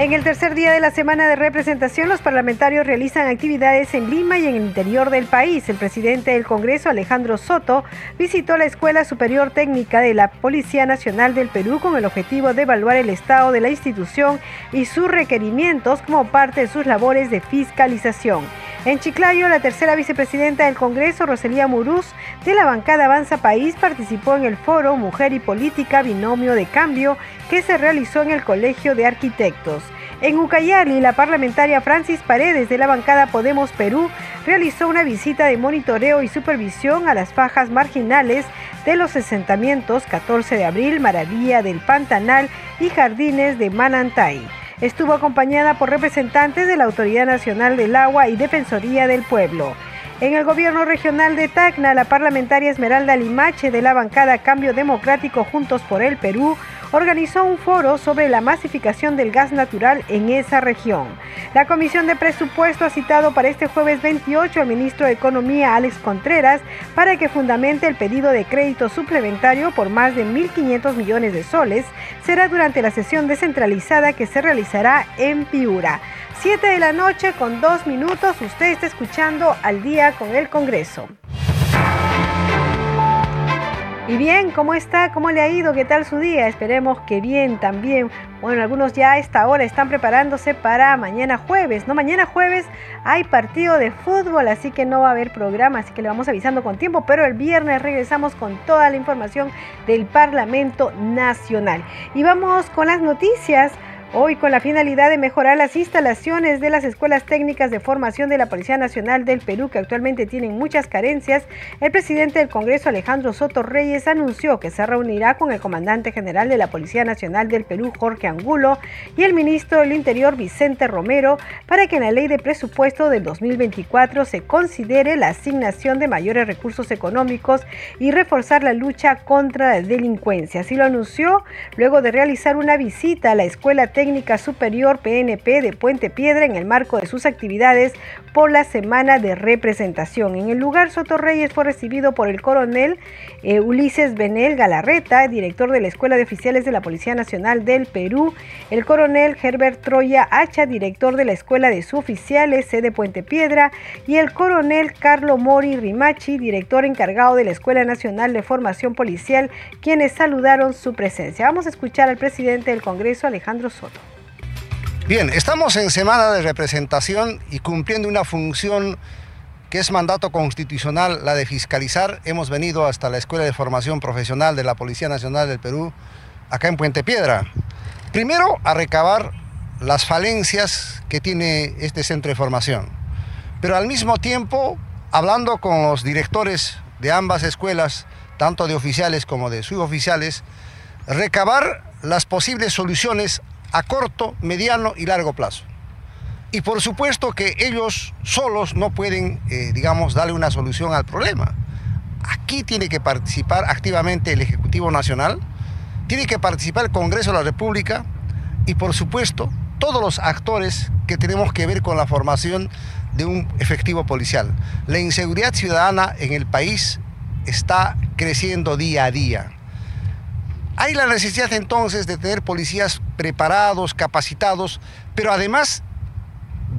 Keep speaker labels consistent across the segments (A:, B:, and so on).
A: En el tercer día de la semana de representación, los parlamentarios realizan actividades en Lima y en el interior del país. El presidente del Congreso, Alejandro Soto, visitó la Escuela Superior Técnica de la Policía Nacional del Perú con el objetivo de evaluar el estado de la institución y sus requerimientos como parte de sus labores de fiscalización. En Chiclayo, la tercera vicepresidenta del Congreso, Roselía Muruz, de la bancada Avanza País, participó en el foro Mujer y Política Binomio de Cambio que se realizó en el Colegio de Arquitectos. En Ucayali, la parlamentaria Francis Paredes de la bancada Podemos Perú realizó una visita de monitoreo y supervisión a las fajas marginales de los asentamientos 14 de abril, Maravilla del Pantanal y Jardines de Manantay. Estuvo acompañada por representantes de la Autoridad Nacional del Agua y Defensoría del Pueblo. En el gobierno regional de Tacna, la parlamentaria Esmeralda Limache de la bancada Cambio Democrático Juntos por el Perú organizó un foro sobre la masificación del gas natural en esa región. La Comisión de Presupuesto ha citado para este jueves 28 al ministro de Economía, Alex Contreras, para que fundamente el pedido de crédito suplementario por más de 1.500 millones de soles. Será durante la sesión descentralizada que se realizará en Piura. 7 de la noche con dos minutos, usted está escuchando al día con el Congreso. Y bien, ¿cómo está? ¿Cómo le ha ido? ¿Qué tal su día? Esperemos que bien también. Bueno, algunos ya a esta hora están preparándose para mañana jueves, ¿no? Mañana jueves hay partido de fútbol, así que no va a haber programa, así que le vamos avisando con tiempo, pero el viernes regresamos con toda la información del Parlamento Nacional. Y vamos con las noticias. Hoy con la finalidad de mejorar las instalaciones de las escuelas técnicas de formación de la Policía Nacional del Perú, que actualmente tienen muchas carencias, el presidente del Congreso Alejandro Soto Reyes anunció que se reunirá con el comandante general de la Policía Nacional del Perú, Jorge Angulo, y el ministro del Interior, Vicente Romero, para que en la ley de presupuesto del 2024 se considere la asignación de mayores recursos económicos y reforzar la lucha contra la delincuencia. Así lo anunció luego de realizar una visita a la Escuela Técnica Técnica Superior PNP de Puente Piedra en el marco de sus actividades por la semana de representación. En el lugar, Soto Reyes fue recibido por el coronel eh, Ulises Benel Galarreta, director de la Escuela de Oficiales de la Policía Nacional del Perú, el coronel Herbert Troya Hacha, director de la Escuela de Suboficiales sede Puente Piedra, y el coronel Carlo Mori Rimachi, director encargado de la Escuela Nacional de Formación Policial, quienes saludaron su presencia. Vamos a escuchar al presidente del Congreso, Alejandro Soto.
B: Bien, estamos en semana de representación y cumpliendo una función que es mandato constitucional, la de fiscalizar. Hemos venido hasta la Escuela de Formación Profesional de la Policía Nacional del Perú, acá en Puente Piedra. Primero, a recabar las falencias que tiene este centro de formación, pero al mismo tiempo, hablando con los directores de ambas escuelas, tanto de oficiales como de suboficiales, recabar las posibles soluciones a corto, mediano y largo plazo. Y por supuesto que ellos solos no pueden, eh, digamos, darle una solución al problema. Aquí tiene que participar activamente el Ejecutivo Nacional, tiene que participar el Congreso de la República y por supuesto todos los actores que tenemos que ver con la formación de un efectivo policial. La inseguridad ciudadana en el país está creciendo día a día Hay la necesidad entonces de tener policías preparados, capacitados, pero además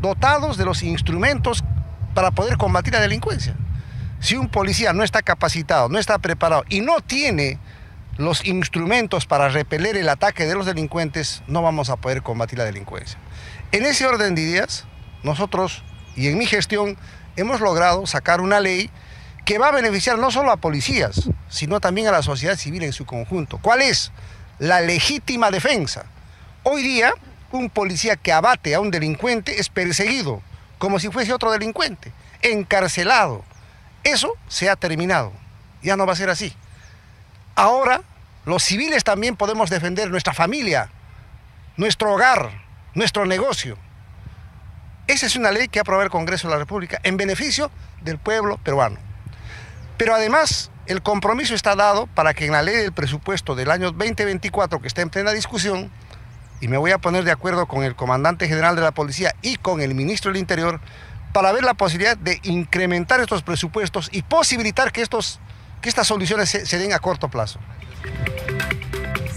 B: dotados de los instrumentos para poder combatir la delincuencia. Si un policía no está capacitado, no está preparado y no tiene los instrumentos para repeler el ataque de los delincuentes, no vamos a poder combatir la delincuencia. En ese orden de ideas, nosotros y en mi gestión hemos logrado sacar una ley que va a beneficiar no solo a policías, sino también a la sociedad civil en su conjunto. ¿Cuál es? La legítima defensa. Hoy día, un policía que abate a un delincuente es perseguido, como si fuese otro delincuente, encarcelado. Eso se ha terminado. Ya no va a ser así. Ahora, los civiles también podemos defender nuestra familia, nuestro hogar, nuestro negocio. Esa es una ley que ha aprobado el Congreso de la República en beneficio del pueblo peruano. Pero además, el compromiso está dado para que en la ley del presupuesto del año 2024, que está en plena discusión, y me voy a poner de acuerdo con el comandante general de la policía y con el ministro del Interior, para ver la posibilidad de incrementar estos presupuestos y posibilitar que, estos, que estas soluciones se den a corto plazo.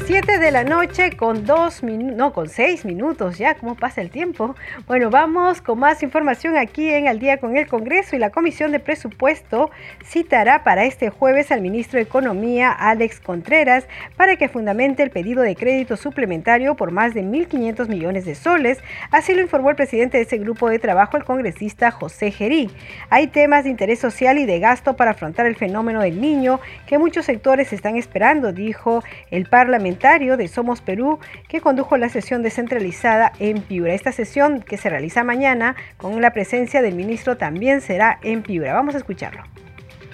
A: 7 de la noche con dos minutos, no, con seis minutos ya, ¿cómo pasa el tiempo? Bueno, vamos con más información aquí en Al día con el Congreso y la Comisión de Presupuesto citará para este jueves al ministro de Economía, Alex Contreras, para que fundamente el pedido de crédito suplementario por más de 1.500 millones de soles. Así lo informó el presidente de ese grupo de trabajo, el congresista José Gerí. Hay temas de interés social y de gasto para afrontar el fenómeno del niño que muchos sectores están esperando, dijo el parlamentario de Somos Perú que condujo la sesión descentralizada en Piura. Esta sesión que se realiza mañana con la presencia del ministro también será en Piura. Vamos a escucharlo.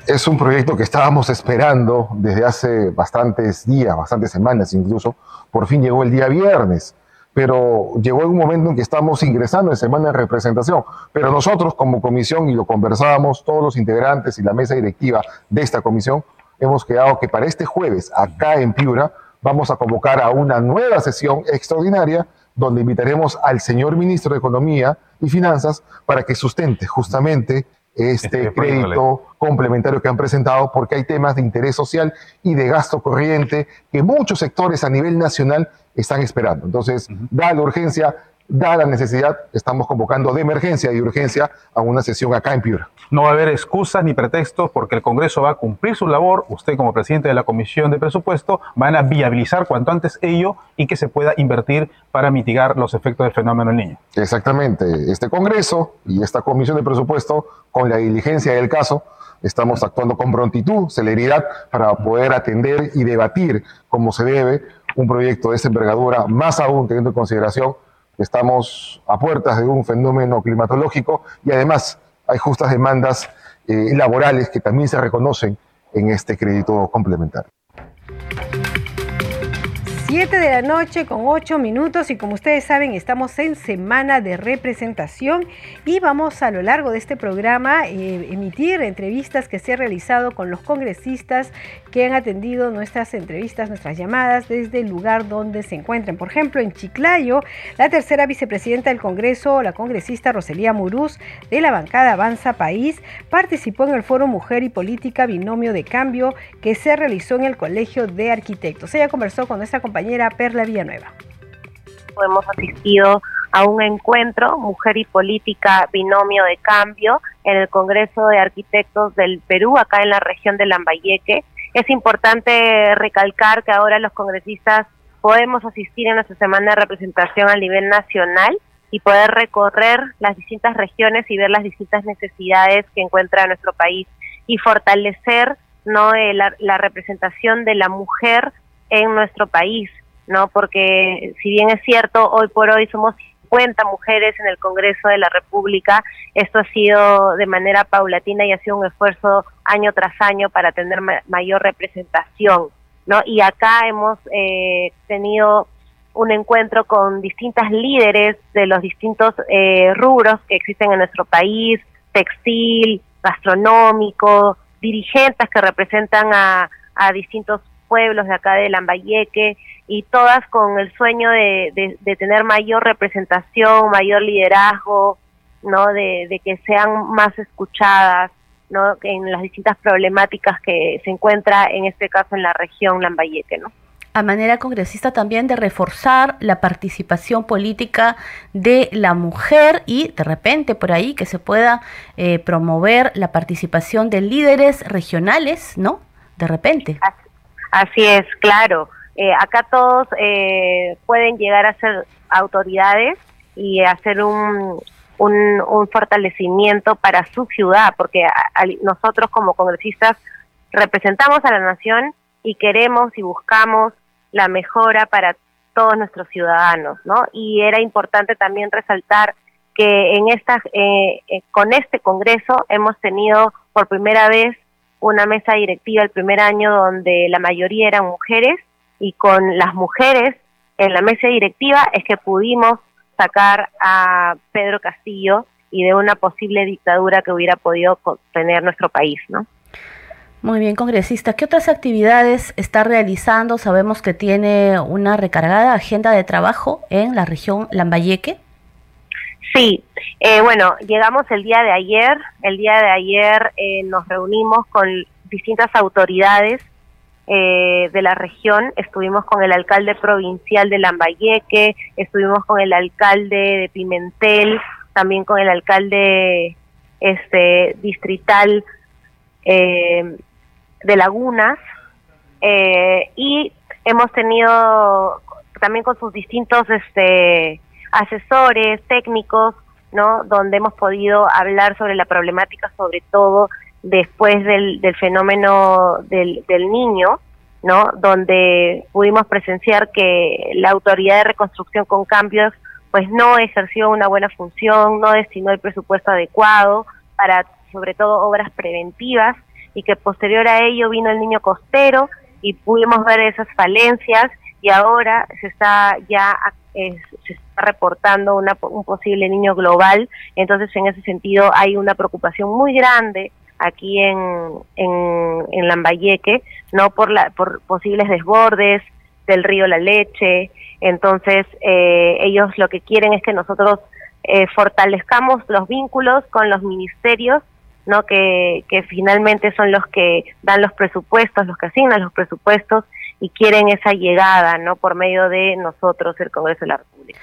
C: Es un proyecto que estábamos esperando desde hace bastantes días, bastantes semanas incluso. Por fin llegó el día viernes pero llegó un momento en que estamos ingresando en semana de representación. Pero nosotros como comisión, y lo conversábamos todos los integrantes y la mesa directiva de esta comisión, hemos quedado que para este jueves, acá en Piura, vamos a convocar a una nueva sesión extraordinaria donde invitaremos al señor ministro de Economía y Finanzas para que sustente justamente este, este crédito complementario que han presentado porque hay temas de interés social y de gasto corriente que muchos sectores a nivel nacional están esperando. Entonces, da la urgencia, da la necesidad, estamos convocando de emergencia y urgencia a una sesión acá en Piura.
D: No va a haber excusas ni pretextos porque el Congreso va a cumplir su labor. Usted como presidente de la Comisión de Presupuesto van a viabilizar cuanto antes ello y que se pueda invertir para mitigar los efectos del fenómeno del niño.
C: Exactamente. Este Congreso y esta Comisión de Presupuesto, con la diligencia del caso, estamos actuando con prontitud, celeridad, para poder atender y debatir como se debe un proyecto de esta envergadura, más aún teniendo en consideración que estamos a puertas de un fenómeno climatológico y además hay justas demandas eh, laborales que también se reconocen en este crédito complementario.
A: 7 de la noche con 8 minutos y como ustedes saben estamos en semana de representación y vamos a lo largo de este programa eh, emitir entrevistas que se han realizado con los congresistas que han atendido nuestras entrevistas, nuestras llamadas desde el lugar donde se encuentran. Por ejemplo, en Chiclayo, la tercera vicepresidenta del Congreso, la congresista Roselía Murús de la bancada Avanza País, participó en el foro Mujer y Política Binomio de Cambio que se realizó en el Colegio de Arquitectos. Ella conversó con nuestra compañera compañera Perla Villanueva.
E: Hemos asistido a un encuentro Mujer y Política Binomio de Cambio en el Congreso de Arquitectos del Perú, acá en la región de Lambayeque. Es importante recalcar que ahora los congresistas podemos asistir en nuestra semana de representación a nivel nacional y poder recorrer las distintas regiones y ver las distintas necesidades que encuentra nuestro país y fortalecer no eh, la representación de la mujer en nuestro país, ¿no? Porque si bien es cierto, hoy por hoy somos 50 mujeres en el Congreso de la República, esto ha sido de manera paulatina y ha sido un esfuerzo año tras año para tener mayor representación, ¿no? Y acá hemos eh, tenido un encuentro con distintas líderes de los distintos eh, rubros que existen en nuestro país, textil, gastronómico, dirigentes que representan a, a distintos pueblos de acá de Lambayeque y todas con el sueño de, de, tener mayor representación, mayor liderazgo, ¿no? De, de, que sean más escuchadas, ¿no? En las distintas problemáticas que se encuentra en este caso en la región Lambayeque, ¿no?
F: a manera congresista también de reforzar la participación política de la mujer y de repente por ahí que se pueda eh, promover la participación de líderes regionales, ¿no? De repente.
E: Así es, claro. Eh, acá todos eh, pueden llegar a ser autoridades y hacer un, un, fortalecimiento para su ciudad, porque nosotros como congresistas representamos a la nación y queremos y buscamos la mejora para todos nuestros ciudadanos, ¿no? Y era importante también resaltar que en esta, eh, eh, con este Congreso hemos tenido por primera vez una mesa directiva el primer año donde la mayoría eran mujeres y con las mujeres en la mesa directiva es que pudimos sacar a Pedro Castillo y de una posible dictadura que hubiera podido tener nuestro país, ¿no?
F: Muy bien, congresista. ¿Qué otras actividades está realizando? Sabemos que tiene una recargada agenda de trabajo en la región Lambayeque.
E: Sí, eh, bueno, llegamos el día de ayer. El día de ayer eh, nos reunimos con distintas autoridades eh, de la región. Estuvimos con el alcalde provincial de Lambayeque, estuvimos con el alcalde de Pimentel, también con el alcalde este distrital eh, de Lagunas eh, y hemos tenido también con sus distintos este, asesores técnicos, ¿no? Donde hemos podido hablar sobre la problemática, sobre todo después del, del fenómeno del, del niño, ¿no? Donde pudimos presenciar que la autoridad de reconstrucción con cambios pues no ejerció una buena función, no destinó el presupuesto adecuado para sobre todo obras preventivas y que posterior a ello vino el niño costero y pudimos ver esas falencias y ahora se está ya eh, se está reportando una, un posible niño global, entonces en ese sentido hay una preocupación muy grande aquí en, en, Lambayeque, no por, la, por posibles desbordes del río La Leche, entonces eh, ellos lo que quieren es que nosotros eh, fortalezcamos los vínculos con los ministerios ¿no? Que, que finalmente son los que dan los presupuestos, los que asignan los presupuestos y quieren esa llegada, ¿no? Por medio de nosotros, el Congreso de la República.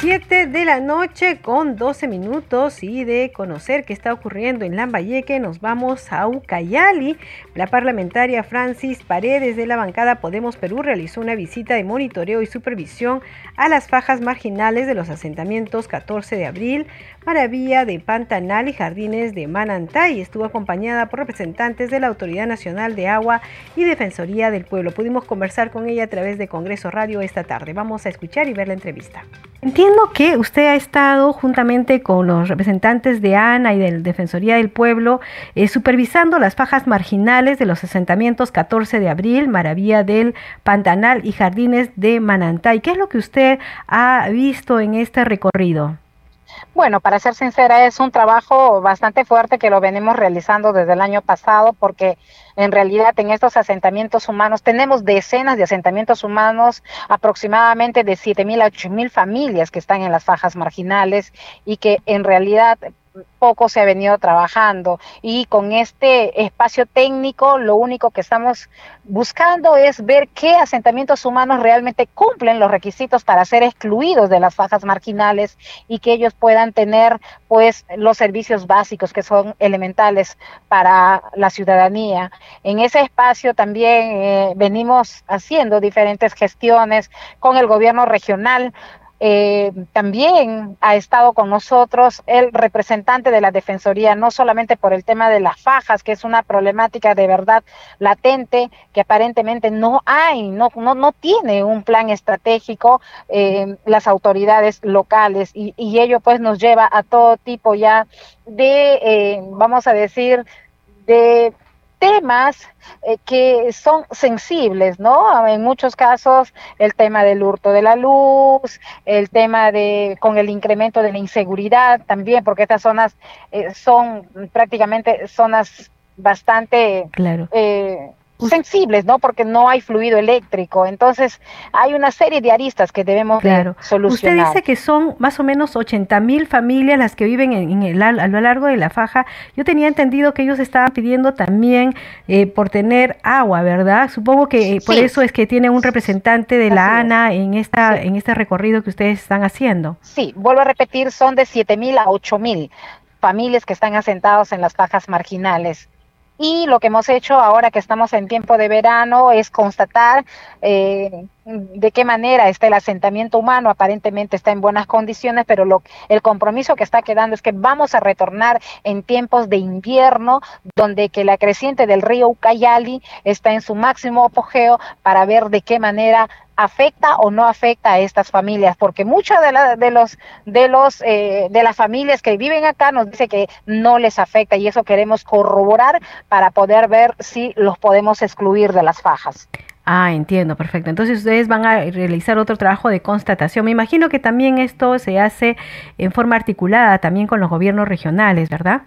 A: 7 de la noche con 12 minutos y de conocer qué está ocurriendo en Lambayeque nos vamos a Ucayali. La parlamentaria Francis Paredes de la bancada Podemos Perú realizó una visita de monitoreo y supervisión a las fajas marginales de los asentamientos 14 de abril, Maravilla de Pantanal y Jardines de Manantay. Estuvo acompañada por representantes de la Autoridad Nacional de Agua y Defensoría del Pueblo. Pudimos conversar con ella a través de Congreso Radio esta tarde. Vamos a escuchar y ver la entrevista. Entiendo que usted ha estado juntamente con los representantes de ANA y de Defensoría del Pueblo eh, supervisando las fajas marginales de los asentamientos 14 de abril, Maravilla del Pantanal y Jardines de Manantay. ¿Qué es lo que usted ha visto en este recorrido?
G: Bueno, para ser sincera, es un trabajo bastante fuerte que lo venimos realizando desde el año pasado porque en realidad en estos asentamientos humanos tenemos decenas de asentamientos humanos, aproximadamente de 7.000 a 8.000 familias que están en las fajas marginales y que en realidad poco se ha venido trabajando y con este espacio técnico lo único que estamos buscando es ver qué asentamientos humanos realmente cumplen los requisitos para ser excluidos de las fajas marginales y que ellos puedan tener pues los servicios básicos que son elementales para la ciudadanía. En ese espacio también eh, venimos haciendo diferentes gestiones con el gobierno regional eh, también ha estado con nosotros el representante de la Defensoría, no solamente por el tema de las fajas, que es una problemática de verdad latente, que aparentemente no hay, no, no, no tiene un plan estratégico eh, las autoridades locales y, ello pues nos lleva a todo tipo ya de, eh, vamos a decir, de temas eh, que son sensibles, ¿no? En muchos casos el tema del hurto de la luz, el tema de con el incremento de la inseguridad también, porque estas zonas eh, son prácticamente zonas bastante
A: claro.
G: eh, sensibles, ¿no? Porque no hay fluido eléctrico. Entonces, hay una serie de aristas que debemos
A: claro.
G: solucionar.
A: Usted dice que son más o menos 80 mil familias las que viven en, el, a lo largo de la faja. Yo tenía entendido que ellos estaban pidiendo también eh, por tener agua, ¿verdad? Supongo que eh, por eso es que tiene un representante de la ANA en esta en este recorrido que ustedes están haciendo.
G: Sí, vuelvo a repetir, son de 7 mil a 8 mil familias que están asentados en las fajas marginales. Y lo que hemos hecho ahora que estamos en tiempo de verano es constatar eh, de qué manera está el asentamiento humano. Aparentemente está en buenas condiciones, pero lo, el compromiso que está quedando es que vamos a retornar en tiempos de invierno, donde que la creciente del río Ucayali está en su máximo apogeo para ver de qué manera afecta o no afecta a estas familias, porque muchas de, de los de los eh, de las familias que viven acá nos dice que no les afecta y eso queremos corroborar para poder ver si los podemos excluir de las fajas.
A: Ah, entiendo, perfecto. Entonces ustedes van a realizar otro trabajo de constatación. Me imagino que también esto se hace en forma articulada también con los gobiernos regionales, ¿verdad?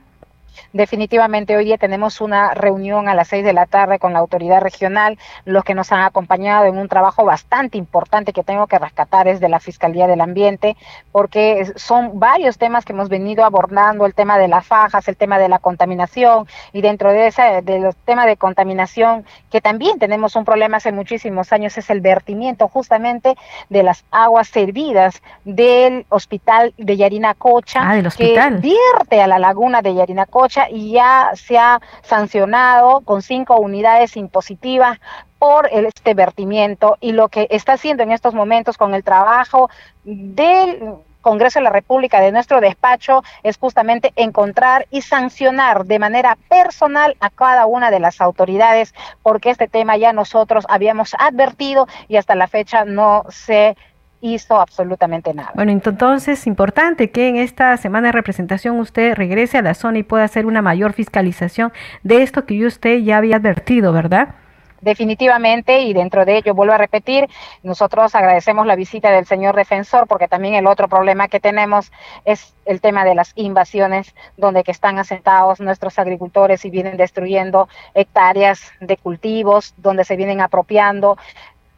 G: Definitivamente hoy día tenemos una reunión a las seis de la tarde con la autoridad regional, los que nos han acompañado en un trabajo bastante importante que tengo que rescatar es de la Fiscalía del Ambiente, porque son varios temas que hemos venido abordando, el tema de las fajas, el tema de la contaminación y dentro de ese de los temas de contaminación que también tenemos un problema hace muchísimos años es el vertimiento justamente de las aguas servidas del hospital de Yarinacocha
A: ah, que
G: vierte a la laguna de Yarinacocha y ya se ha sancionado con cinco unidades impositivas por este vertimiento y lo que está haciendo en estos momentos con el trabajo del Congreso de la República, de nuestro despacho, es justamente encontrar y sancionar de manera personal a cada una de las autoridades, porque este tema ya nosotros habíamos advertido y hasta la fecha no se hizo absolutamente nada.
A: Bueno, entonces es importante que en esta semana de representación usted regrese a la zona y pueda hacer una mayor fiscalización de esto que usted ya había advertido, ¿verdad?
G: definitivamente y dentro de ello vuelvo a repetir, nosotros agradecemos la visita del señor defensor porque también el otro problema que tenemos es el tema de las invasiones donde que están asentados nuestros agricultores y vienen destruyendo hectáreas de cultivos, donde se vienen apropiando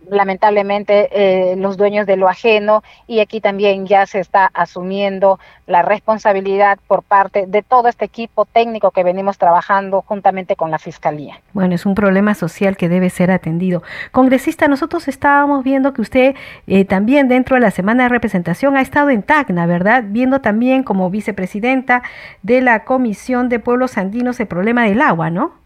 G: lamentablemente eh, los dueños de lo ajeno y aquí también ya se está asumiendo la responsabilidad por parte de todo este equipo técnico que venimos trabajando juntamente con la Fiscalía.
A: Bueno, es un problema social que debe ser atendido. Congresista, nosotros estábamos viendo que usted eh, también dentro de la semana de representación ha estado en Tacna, ¿verdad? Viendo también como vicepresidenta de la Comisión de Pueblos Andinos el problema del agua, ¿no?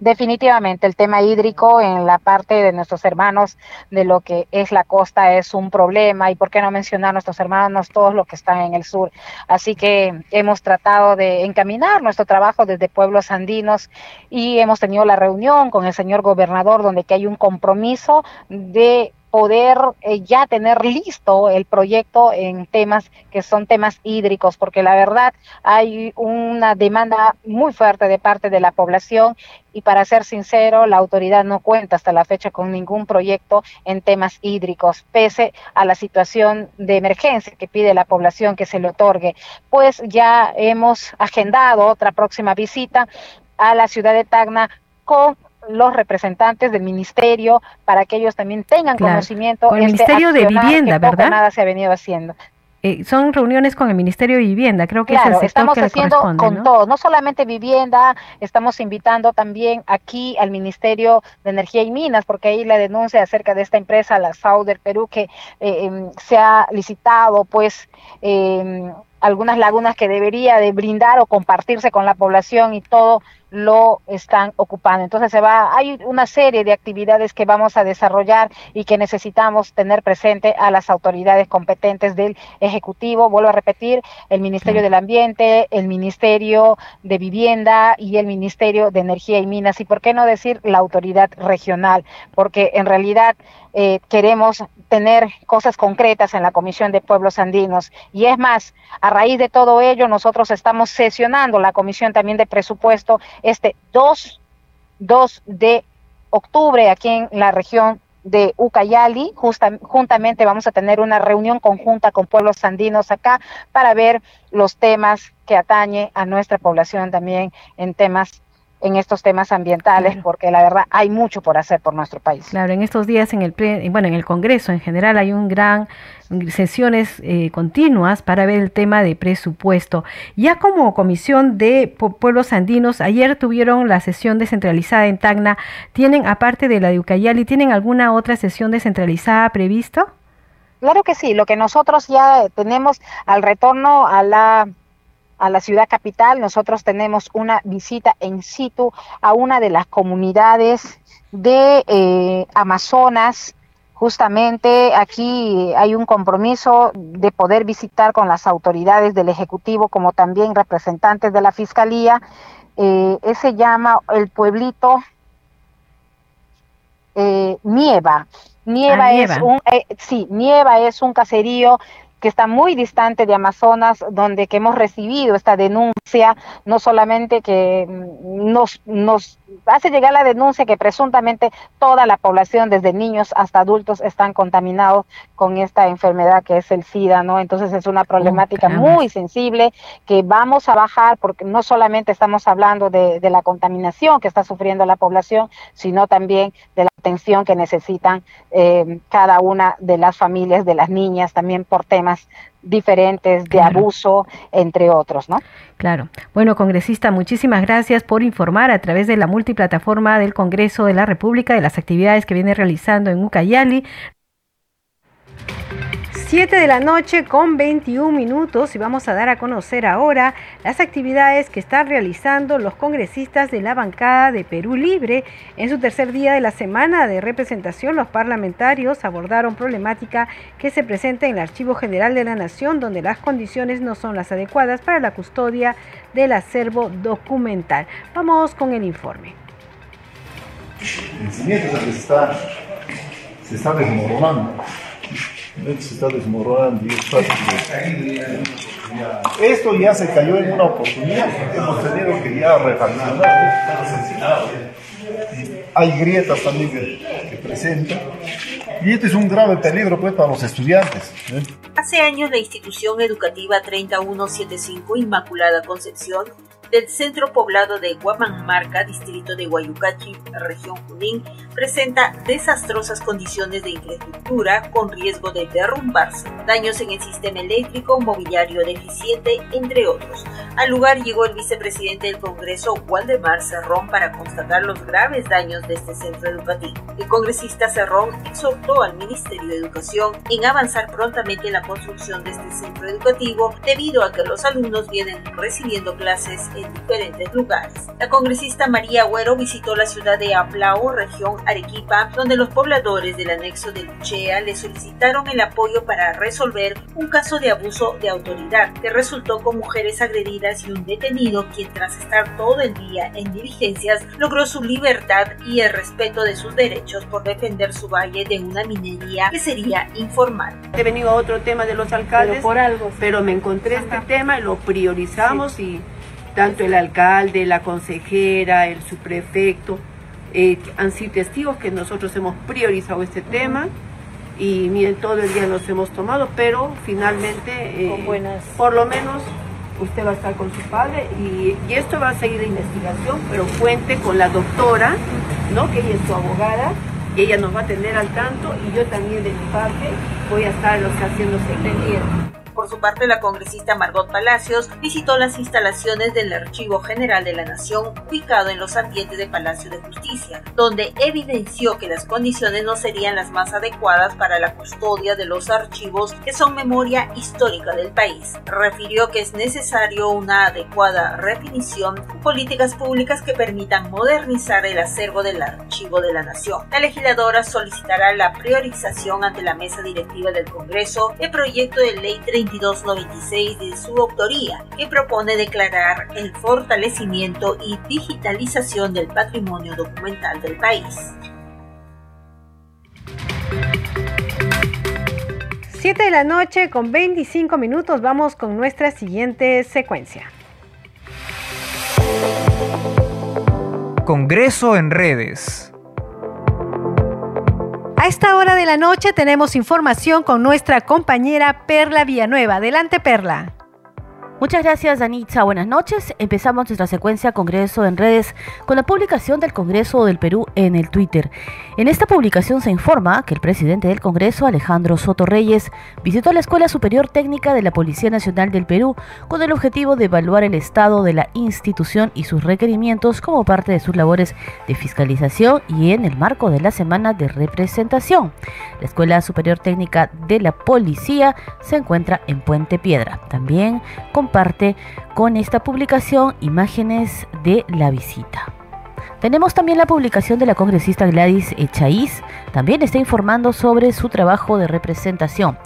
G: Definitivamente el tema hídrico en la parte de nuestros hermanos de lo que es la costa es un problema y por qué no mencionar nuestros hermanos todos los que están en el sur. Así que hemos tratado de encaminar nuestro trabajo desde pueblos andinos y hemos tenido la reunión con el señor gobernador donde que hay un compromiso de poder eh, ya tener listo el proyecto en temas que son temas hídricos, porque la verdad hay una demanda muy fuerte de parte de la población y para ser sincero, la autoridad no cuenta hasta la fecha con ningún proyecto en temas hídricos, pese a la situación de emergencia que pide la población que se le otorgue. Pues ya hemos agendado otra próxima visita a la ciudad de Tacna con los representantes del ministerio para que ellos también tengan conocimiento.
A: Con el este Ministerio de Vivienda, ¿verdad?
G: Nada se ha venido haciendo.
A: Eh, son reuniones con el Ministerio de Vivienda, creo que
G: es
A: el sector
G: estamos haciendo con
A: ¿no?
G: todo, no solamente vivienda, estamos invitando también aquí al Ministerio de Energía y Minas, porque ahí la denuncia acerca de esta empresa, la SAU del Perú, que eh, em, se ha licitado, pues, eh, algunas lagunas que debería de brindar o compartirse con la población y todo lo están ocupando. Entonces se va, hay una serie de actividades que vamos a desarrollar y que necesitamos tener presente a las autoridades competentes del Ejecutivo. Vuelvo a repetir, el Ministerio del Ambiente, el Ministerio de Vivienda y el Ministerio de Energía y Minas. Y por qué no decir la autoridad regional, porque en realidad eh, queremos tener cosas concretas en la Comisión de Pueblos Andinos. Y es más, a raíz de todo ello, nosotros estamos sesionando la Comisión también de Presupuesto este 2, 2 de octubre aquí en la región de Ucayali. juntamente vamos a tener una reunión conjunta con pueblos andinos acá para ver los temas que atañe a nuestra población también en temas en estos temas ambientales, porque la verdad hay mucho por hacer por nuestro país.
A: Claro, en estos días en el bueno, en el Congreso en general hay un gran sesiones eh, continuas para ver el tema de presupuesto. Ya como Comisión de Pueblos Andinos, ayer tuvieron la sesión descentralizada en Tacna. ¿Tienen, aparte de la de Ucayali, tienen alguna otra sesión descentralizada previsto?
G: Claro que sí, lo que nosotros ya tenemos al retorno a la a la ciudad capital, nosotros tenemos una visita en situ a una de las comunidades de eh, Amazonas. Justamente aquí hay un compromiso de poder visitar con las autoridades del Ejecutivo como también representantes de la Fiscalía. Eh, se llama el pueblito eh, Nieva. Nieva, ah, es un eh, sí, Nieva es un caserío que está muy distante de Amazonas, donde que hemos recibido esta denuncia, no solamente que nos, nos hace llegar la denuncia que presuntamente toda la población, desde niños hasta adultos, están contaminados con esta enfermedad que es el SIDA, ¿no? Entonces es una problemática muy sensible que vamos a bajar porque no solamente estamos hablando de, de la contaminación que está sufriendo la población, sino también de la atención que necesitan eh, cada una de las familias, de las niñas, también por temas diferentes de abuso, entre otros, ¿no?
A: Claro. Bueno, congresista, muchísimas gracias por informar a través de la multiplataforma del Congreso de la República de las actividades que viene realizando en Ucayali. 7 de la noche con 21 minutos y vamos a dar a conocer ahora las actividades que están realizando los congresistas de la bancada de Perú Libre. En su tercer día de la semana de representación, los parlamentarios abordaron problemática que se presenta en el Archivo General de la Nación, donde las condiciones no son las adecuadas para la custodia del acervo documental. Vamos con el informe.
H: El se está, se está desmoronando se está desmoronando Esto ya se cayó en una oportunidad, hemos tenido que ya refaccionar. Hay grietas también que, presentan. Y este es un grave peligro pues para los estudiantes.
I: Hace años la institución educativa 3175 Inmaculada Concepción del centro poblado de Guamanmarca, distrito de Guayucachi, región Junín, presenta desastrosas condiciones de infraestructura con riesgo de derrumbarse, daños en el sistema eléctrico, mobiliario deficiente, entre otros. Al lugar llegó el vicepresidente del Congreso, Waldemar Cerrón, para constatar los graves daños de este centro educativo. El congresista Cerrón exhortó al Ministerio de Educación en avanzar prontamente en la construcción de este centro educativo debido a que los alumnos vienen recibiendo clases en diferentes lugares. La congresista María Agüero visitó la ciudad de Aplao, región Arequipa, donde los pobladores del anexo de Luchea le solicitaron el apoyo para resolver un caso de abuso de autoridad que resultó con mujeres agredidas y un detenido quien tras estar todo el día en diligencias logró su libertad y el respeto de sus derechos por defender su valle de una minería que sería informal.
J: He venido a otro tema de los alcaldes, pero, por algo, pero me encontré este tema, lo priorizamos y tanto el alcalde, la consejera, el subprefecto, eh, han sido testigos que nosotros hemos priorizado este tema y miren, todo el día nos hemos tomado, pero finalmente, eh, por lo menos usted va a estar con su padre y, esto va a seguir de investigación, pero cuente con la doctora, ¿no? que ella es su abogada, y ella nos va a tener al tanto y yo también de mi parte voy a estar haciendo seguimiento.
I: Por su parte, la congresista Margot Palacios visitó las instalaciones del Archivo General de la Nación ubicado en los ambientes del Palacio de Justicia, donde evidenció que las condiciones no serían las más adecuadas para la custodia de los archivos que son memoria histórica del país. Refirió que es necesario una adecuada definición y políticas públicas que permitan modernizar el acervo del Archivo de la Nación. La legisladora solicitará la priorización ante la mesa directiva del Congreso el proyecto de ley 30 2296 de su autoría, que propone declarar el fortalecimiento y digitalización del patrimonio documental del país.
A: 7 de la noche con 25 minutos vamos con nuestra siguiente secuencia.
K: Congreso en redes.
A: A esta hora de la noche tenemos información con nuestra compañera Perla Villanueva. Adelante, Perla.
F: Muchas gracias, Danitza. Buenas noches. Empezamos nuestra secuencia Congreso en redes con la publicación del Congreso del Perú en el Twitter. En esta publicación se informa que el presidente del Congreso, Alejandro Soto Reyes, visitó la Escuela Superior Técnica de la Policía Nacional del Perú con el objetivo de evaluar el estado de la institución y sus requerimientos como parte de sus labores de fiscalización y en el marco de la semana de representación. La Escuela Superior Técnica de la Policía se encuentra en Puente Piedra. También con parte con esta publicación imágenes de la visita. Tenemos también la publicación de la congresista Gladys Echaíz, también está informando sobre su trabajo de representación.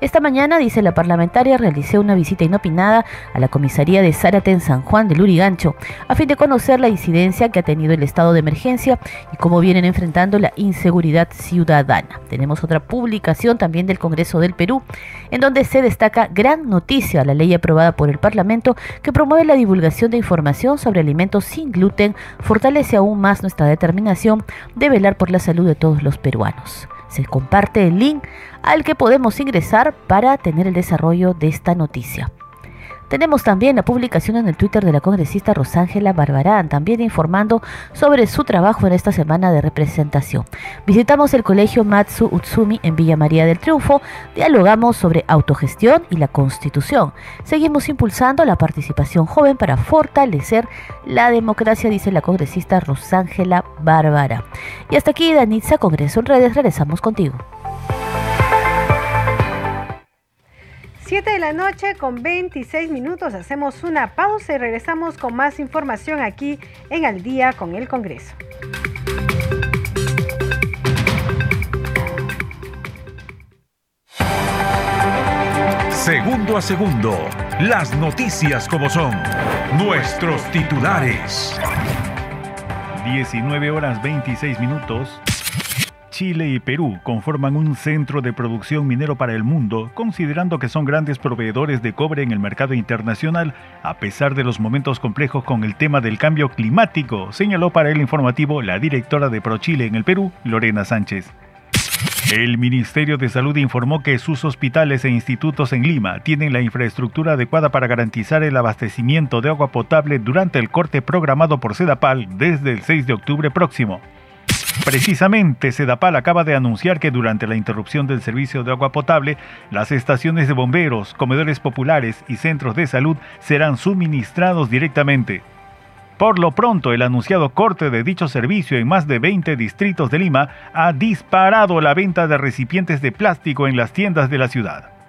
F: Esta mañana, dice la parlamentaria, realicé una visita inopinada a la comisaría de Zárate en San Juan de Lurigancho, a fin de conocer la incidencia que ha tenido el estado de emergencia y cómo vienen enfrentando la inseguridad ciudadana. Tenemos otra publicación también del Congreso del Perú, en donde se destaca gran noticia la ley aprobada por el Parlamento que promueve la divulgación de información sobre alimentos sin gluten, fortalece aún más nuestra determinación de velar por la salud de todos los peruanos. Se comparte el link al que podemos ingresar para tener el desarrollo de esta noticia. Tenemos también la publicación en el Twitter de la congresista Rosángela Barbarán, también informando sobre su trabajo en esta semana de representación. Visitamos el colegio Matsu Utsumi en Villa María del Triunfo, dialogamos sobre autogestión y la constitución. Seguimos impulsando la participación joven para fortalecer la democracia, dice la congresista Rosángela Bárbara. Y hasta aquí, Danitza, Congreso en Redes, regresamos contigo.
A: 7 de la noche con 26 minutos. Hacemos una pausa y regresamos con más información aquí en Al día con el Congreso.
L: Segundo a segundo, las noticias como son, nuestros titulares.
M: 19 horas 26 minutos. Chile y Perú conforman un centro de producción minero para el mundo, considerando que son grandes proveedores de cobre en el mercado internacional, a pesar de los momentos complejos con el tema del cambio climático, señaló para el informativo la directora de ProChile en el Perú, Lorena Sánchez. El Ministerio de Salud informó que sus hospitales e institutos en Lima tienen la infraestructura adecuada para garantizar el abastecimiento de agua potable durante el corte programado por Sedapal desde el 6 de octubre próximo. Precisamente, Sedapal acaba de anunciar que durante la interrupción del servicio de agua potable, las estaciones de bomberos, comedores populares y centros de salud serán suministrados directamente. Por lo pronto, el anunciado corte de dicho servicio en más de 20 distritos de Lima ha disparado la venta de recipientes de plástico en las tiendas de la ciudad.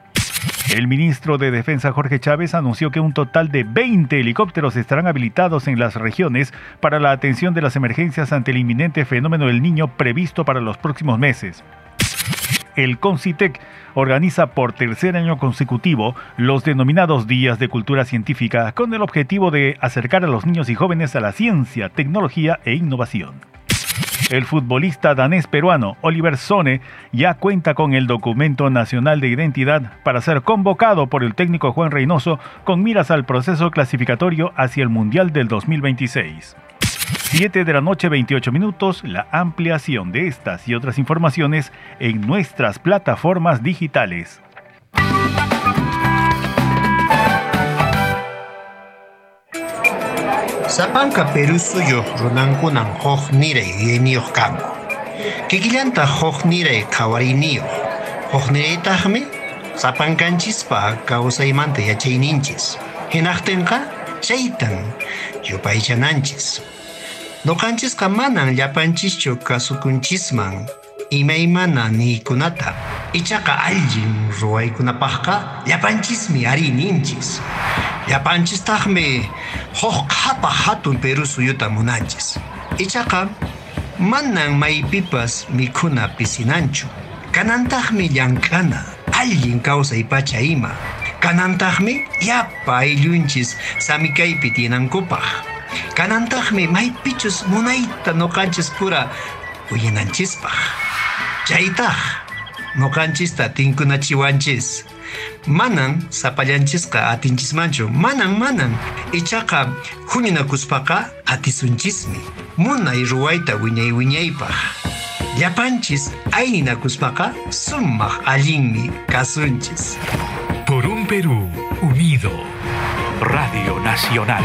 M: El ministro de Defensa Jorge Chávez anunció que un total de 20 helicópteros estarán habilitados en las regiones para la atención de las emergencias ante el inminente fenómeno del niño previsto para los próximos meses. El CONCITEC organiza por tercer año consecutivo los denominados Días de Cultura Científica con el objetivo de acercar a los niños y jóvenes a la ciencia, tecnología e innovación. El futbolista danés peruano Oliver Sone ya cuenta con el documento nacional de identidad para ser convocado por el técnico Juan Reynoso con miras al proceso clasificatorio hacia el Mundial del 2026. 7 de la noche 28 minutos, la ampliación de estas y otras informaciones en nuestras plataformas digitales.
N: Sapanka Perú suyo runankunan huk niray yuyayniyuq kanku. Kikillanta huk niray qhawariniyuq. Huk niraytaqmi sapankanchispa kawsaymanta yachayninchis. Hinaqtinqa chaytan yupaychananchis. Nuqanchisqa manan llapanchischu kasukunchisman imaymana niykunata. Ichaqa allin ruwaykunapaqqa llapanchismi ari ninchis. Llapanchistaqmi huk qhapa hatun Perú suyuta munanchis. Ichaqa manan maypipas mikhuna pisinanchu. Kanantaqmi llank'ana allin kawsay pacha ima. Kanantaqmi yapa ayllunchis samikaypi tinankupaq. Kanantaqmi maypichus munayta nuqanchis pura uyananchispa. Chaytaq nuqanchista tinkunachiwanchis. Manan sapallanchisqa atinchismanchu. Manan manan. Ichaqa huñunakuspaqa atisunchismi. Munay ruwayta wiñay wiñaypaq. Llapanchis ayninakuspaqa sumaq allinmi kasunchis.
L: Por un Perú unido. Radio Nacional.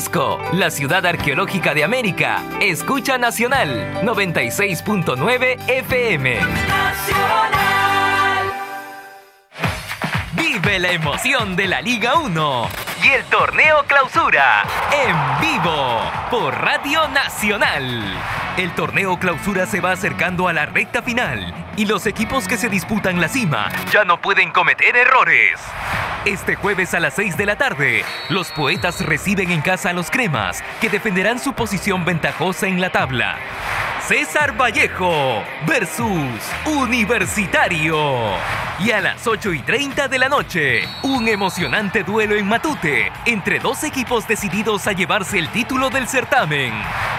O: Cusco, la ciudad arqueológica de América, escucha Nacional 96.9 FM. Nacional. Vive la emoción de la Liga 1 y el torneo clausura en vivo por Radio Nacional. El torneo clausura se va acercando a la recta final y los equipos que se disputan la cima ya no pueden cometer errores. Este jueves a las 6 de la tarde, los poetas reciben en casa a los cremas, que defenderán su posición ventajosa en la tabla. César Vallejo versus Universitario. Y a las 8 y 30 de la noche, un emocionante duelo en Matute entre dos equipos decididos a llevarse el título del certamen.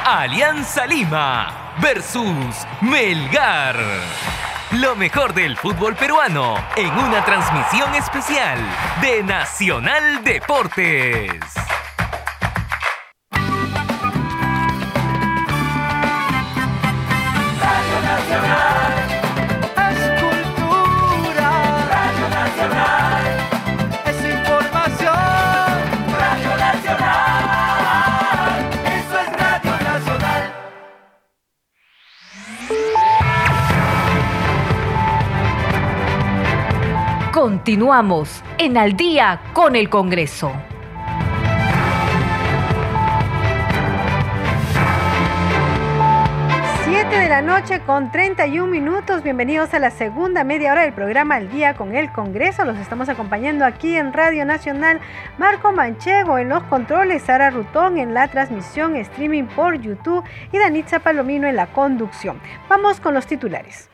O: Alianza Lima versus Melgar. Lo mejor del fútbol peruano en una transmisión especial de Nacional Deportes.
P: Continuamos en Al día con el Congreso.
A: Siete de la noche con 31 minutos. Bienvenidos a la segunda media hora del programa Al día con el Congreso. Los estamos acompañando aquí en Radio Nacional. Marco Manchego en los controles, Sara Rutón en la transmisión streaming por YouTube y Danitza Palomino en la conducción. Vamos con los titulares.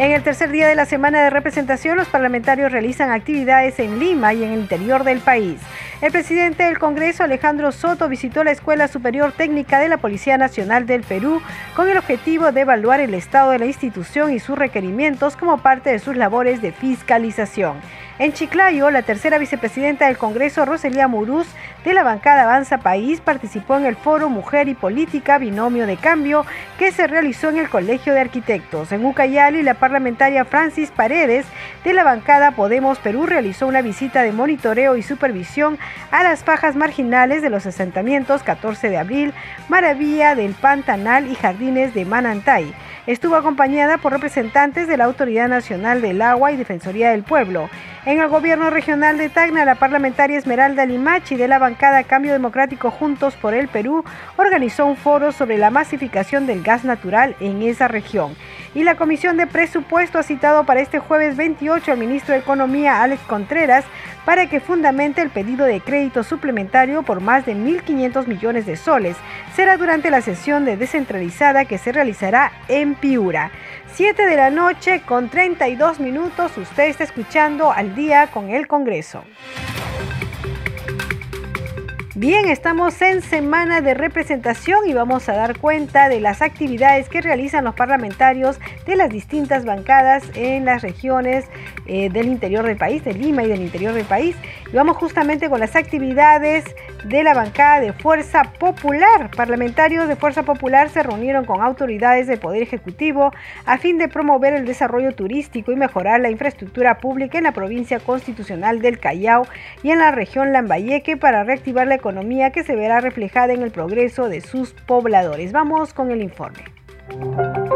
A: En el tercer día de la semana de representación, los parlamentarios realizan actividades en Lima y en el interior del país. El presidente del Congreso, Alejandro Soto, visitó la Escuela Superior Técnica de la Policía Nacional del Perú con el objetivo de evaluar el estado de la institución y sus requerimientos como parte de sus labores de fiscalización. En Chiclayo, la tercera vicepresidenta del Congreso, Roselía Muruz, de la bancada Avanza País, participó en el foro Mujer y Política Binomio de Cambio que se realizó en el Colegio de Arquitectos. En Ucayali, la parlamentaria Francis Paredes, de la bancada Podemos Perú, realizó una visita de monitoreo y supervisión a las fajas marginales de los asentamientos 14 de abril, Maravilla del Pantanal y Jardines de Manantay. Estuvo acompañada por representantes de la Autoridad Nacional del Agua y Defensoría del Pueblo. En el gobierno regional de Tacna, la parlamentaria Esmeralda Limachi de la bancada Cambio Democrático Juntos por el Perú organizó un foro sobre la masificación del gas natural en esa región. Y la Comisión de Presupuesto ha citado para este jueves 28 al ministro de Economía, Alex Contreras, para que fundamente el pedido de crédito suplementario por más de 1.500 millones de soles. Será durante la sesión de descentralizada que se realizará en Piura. 7 de la noche con 32 minutos, usted está escuchando al día con el Congreso. Bien, estamos en semana de representación y vamos a dar cuenta de las actividades que realizan los parlamentarios de las distintas bancadas en las regiones eh, del interior del país, de Lima y del interior del país. Y vamos justamente con las actividades de la bancada de Fuerza Popular. Parlamentarios de Fuerza Popular se reunieron con autoridades del Poder Ejecutivo a fin de promover el desarrollo turístico y mejorar la infraestructura pública en la provincia constitucional del Callao y en la región Lambayeque para reactivar la economía que se verá reflejada en el progreso de sus pobladores. Vamos con el informe.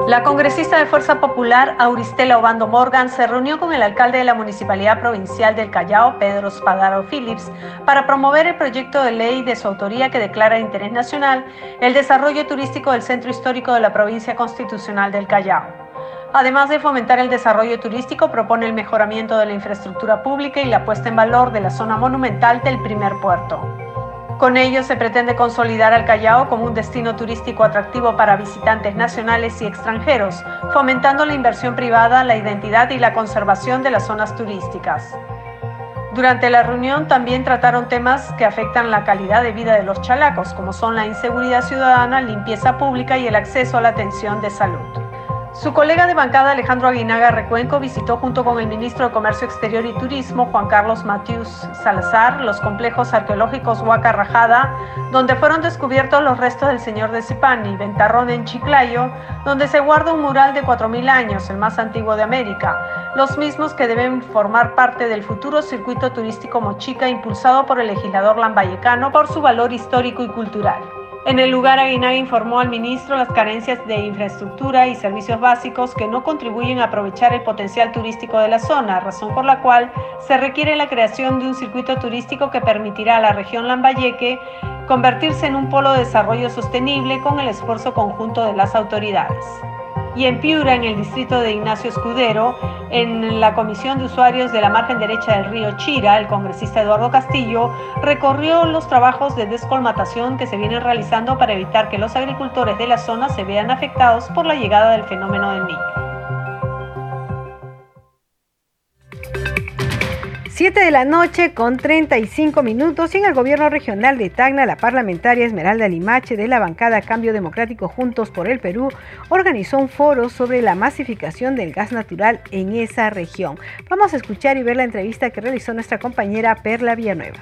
Q: La congresista de Fuerza Popular, Auristela Obando Morgan, se reunió con el alcalde de la Municipalidad Provincial del Callao, Pedro Spadaro Phillips, para promover el proyecto de ley de su autoría que declara de interés nacional el desarrollo turístico del centro histórico de la provincia constitucional del Callao. Además de fomentar el desarrollo turístico, propone el mejoramiento de la infraestructura pública y la puesta en valor de la zona monumental del primer puerto. Con ello se pretende consolidar al Callao como un destino turístico atractivo para visitantes nacionales y extranjeros, fomentando la inversión privada, la identidad y la conservación de las zonas turísticas. Durante la reunión también trataron temas que afectan la calidad de vida de los chalacos, como son la inseguridad ciudadana, limpieza pública y el acceso a la atención de salud. Su colega de bancada Alejandro Aguinaga Recuenco visitó junto con el ministro de Comercio Exterior y Turismo Juan Carlos Matius Salazar los complejos arqueológicos Huaca Rajada, donde fueron descubiertos los restos del señor de Zipani, Ventarrón en Chiclayo, donde se guarda un mural de 4.000 años, el más antiguo de América, los mismos que deben formar parte del futuro circuito turístico Mochica impulsado por el legislador lambayecano por su valor histórico y cultural. En el lugar, Aguinaga informó al ministro las carencias de infraestructura y servicios básicos que no contribuyen a aprovechar el potencial turístico de la zona, razón por la cual se requiere la creación de un circuito turístico que permitirá a la región Lambayeque convertirse en un polo de desarrollo sostenible con el esfuerzo conjunto de las autoridades y en Piura, en el distrito de Ignacio Escudero, en la Comisión de Usuarios de la margen derecha del río Chira, el congresista Eduardo Castillo recorrió los trabajos de descolmatación que se vienen realizando para evitar que los agricultores de la zona se vean afectados por la llegada del fenómeno del niño.
A: 7 de la noche con 35 minutos y en el gobierno regional de Tacna, la parlamentaria Esmeralda Limache de la bancada Cambio Democrático Juntos por el Perú organizó un foro sobre la masificación del gas natural en esa región. Vamos a escuchar y ver la entrevista que realizó nuestra compañera Perla Villanueva.